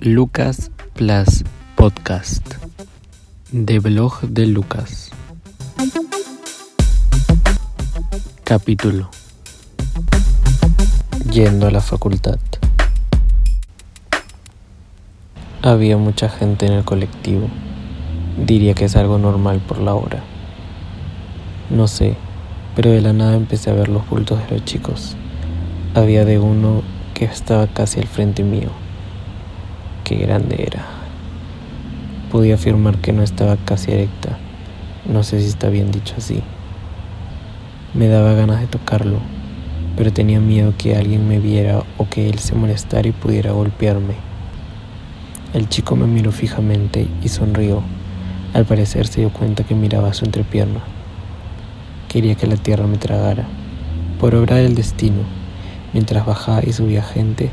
Lucas Plus Podcast de blog de Lucas. Capítulo Yendo a la facultad. Había mucha gente en el colectivo. Diría que es algo normal por la hora. No sé, pero de la nada empecé a ver los bultos de los chicos. Había de uno que estaba casi al frente mío. Qué grande era. Podía afirmar que no estaba casi erecta. No sé si está bien dicho así. Me daba ganas de tocarlo, pero tenía miedo que alguien me viera o que él se molestara y pudiera golpearme. El chico me miró fijamente y sonrió. Al parecer se dio cuenta que miraba su entrepierna. Quería que la tierra me tragara. Por obra del destino, Mientras bajaba y subía gente,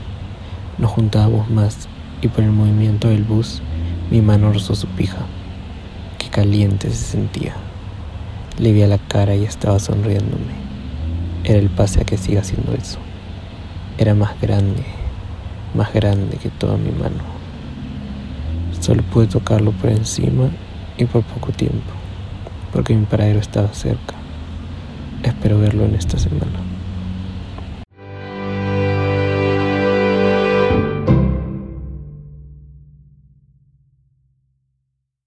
nos juntábamos más y por el movimiento del bus mi mano rozó su pija. Qué caliente se sentía. Le vi a la cara y estaba sonriéndome. Era el pase a que siga haciendo eso. Era más grande, más grande que toda mi mano. Solo pude tocarlo por encima y por poco tiempo, porque mi paradero estaba cerca. Espero verlo en esta semana.